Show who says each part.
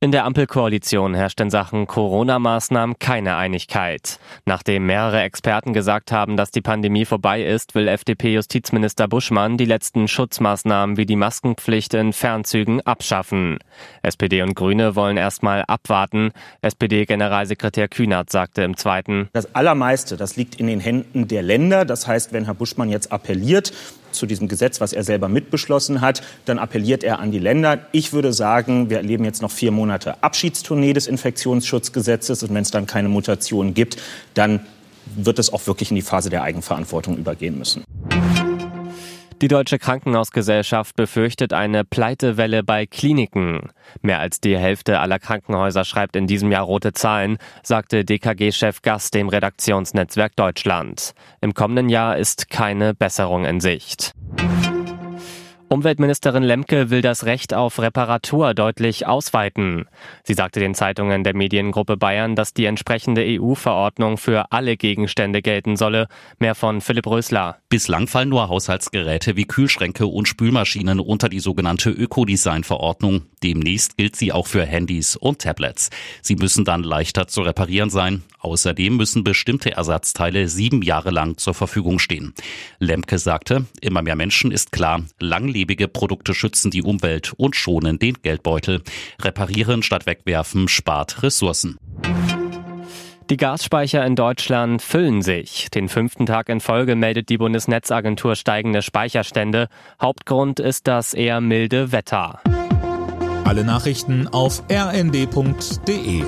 Speaker 1: In der Ampelkoalition herrscht in Sachen Corona-Maßnahmen keine Einigkeit. Nachdem mehrere Experten gesagt haben, dass die Pandemie vorbei ist, will FDP-Justizminister Buschmann die letzten Schutzmaßnahmen wie die Maskenpflicht in Fernzügen abschaffen. SPD und Grüne wollen erstmal abwarten. SPD-Generalsekretär Kühnert sagte im Zweiten,
Speaker 2: Das Allermeiste, das liegt in den Händen der Länder. Das heißt, wenn Herr Buschmann jetzt appelliert, zu diesem Gesetz, was er selber mitbeschlossen hat, dann appelliert er an die Länder. Ich würde sagen, wir erleben jetzt noch vier Monate Abschiedstournee des Infektionsschutzgesetzes und wenn es dann keine Mutation gibt, dann wird es auch wirklich in die Phase der Eigenverantwortung übergehen müssen.
Speaker 1: Die Deutsche Krankenhausgesellschaft befürchtet eine Pleitewelle bei Kliniken. Mehr als die Hälfte aller Krankenhäuser schreibt in diesem Jahr rote Zahlen, sagte DKG-Chef Gast dem Redaktionsnetzwerk Deutschland. Im kommenden Jahr ist keine Besserung in Sicht. Umweltministerin Lemke will das Recht auf Reparatur deutlich ausweiten. Sie sagte den Zeitungen der Mediengruppe Bayern, dass die entsprechende EU-Verordnung für alle Gegenstände gelten solle. Mehr von Philipp Rösler.
Speaker 3: Bislang fallen nur Haushaltsgeräte wie Kühlschränke und Spülmaschinen unter die sogenannte Ökodesign-Verordnung. Demnächst gilt sie auch für Handys und Tablets. Sie müssen dann leichter zu reparieren sein. Außerdem müssen bestimmte Ersatzteile sieben Jahre lang zur Verfügung stehen. Lemke sagte, immer mehr Menschen ist klar, langlebige Produkte schützen die Umwelt und schonen den Geldbeutel. Reparieren statt wegwerfen spart Ressourcen.
Speaker 1: Die Gasspeicher in Deutschland füllen sich. Den fünften Tag in Folge meldet die Bundesnetzagentur steigende Speicherstände. Hauptgrund ist das eher milde Wetter.
Speaker 4: Alle Nachrichten auf rnd.de